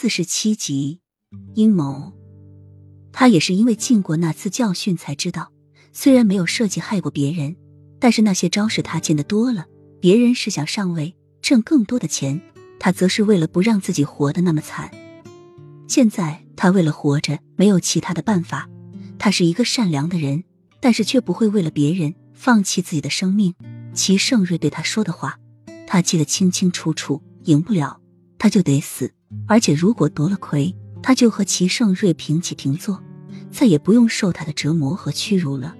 四十七集，阴谋。他也是因为经过那次教训才知道，虽然没有设计害过别人，但是那些招式他见得多了。别人是想上位，挣更多的钱，他则是为了不让自己活得那么惨。现在他为了活着，没有其他的办法。他是一个善良的人，但是却不会为了别人放弃自己的生命。齐盛瑞对他说的话，他记得清清楚楚。赢不了，他就得死。而且如果夺了魁，他就和齐盛瑞平起平坐，再也不用受他的折磨和屈辱了。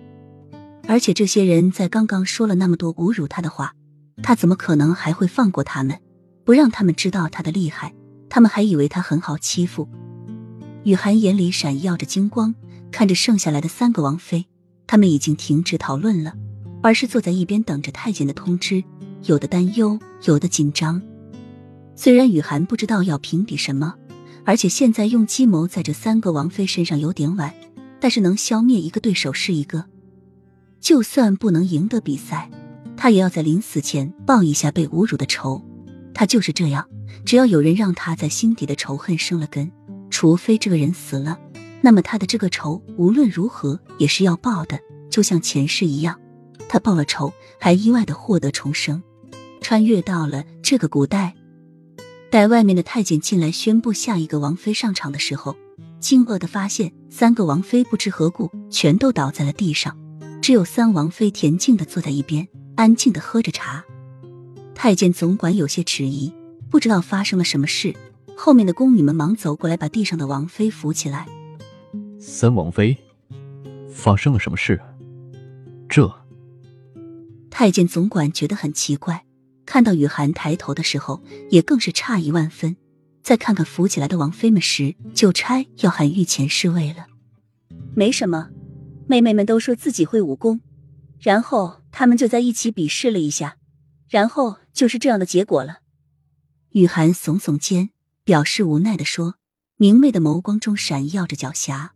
而且这些人在刚刚说了那么多侮辱他的话，他怎么可能还会放过他们，不让他们知道他的厉害？他们还以为他很好欺负。雨涵眼里闪耀着金光，看着剩下来的三个王妃，他们已经停止讨论了，而是坐在一边等着太监的通知，有的担忧，有的紧张。虽然雨涵不知道要评比什么，而且现在用计谋在这三个王妃身上有点晚，但是能消灭一个对手是一个。就算不能赢得比赛，他也要在临死前报一下被侮辱的仇。他就是这样，只要有人让他在心底的仇恨生了根，除非这个人死了，那么他的这个仇无论如何也是要报的，就像前世一样。他报了仇，还意外的获得重生，穿越到了这个古代。待外面的太监进来宣布下一个王妃上场的时候，惊愕的发现三个王妃不知何故全都倒在了地上，只有三王妃恬静的坐在一边，安静的喝着茶。太监总管有些迟疑，不知道发生了什么事。后面的宫女们忙走过来，把地上的王妃扶起来。三王妃，发生了什么事？这太监总管觉得很奇怪。看到雨涵抬头的时候，也更是诧异万分。再看看扶起来的王妃们时，就差要喊御前侍卫了。没什么，妹妹们都说自己会武功，然后他们就在一起比试了一下，然后就是这样的结果了。雨涵耸耸肩，表示无奈的说，明媚的眸光中闪耀着狡黠。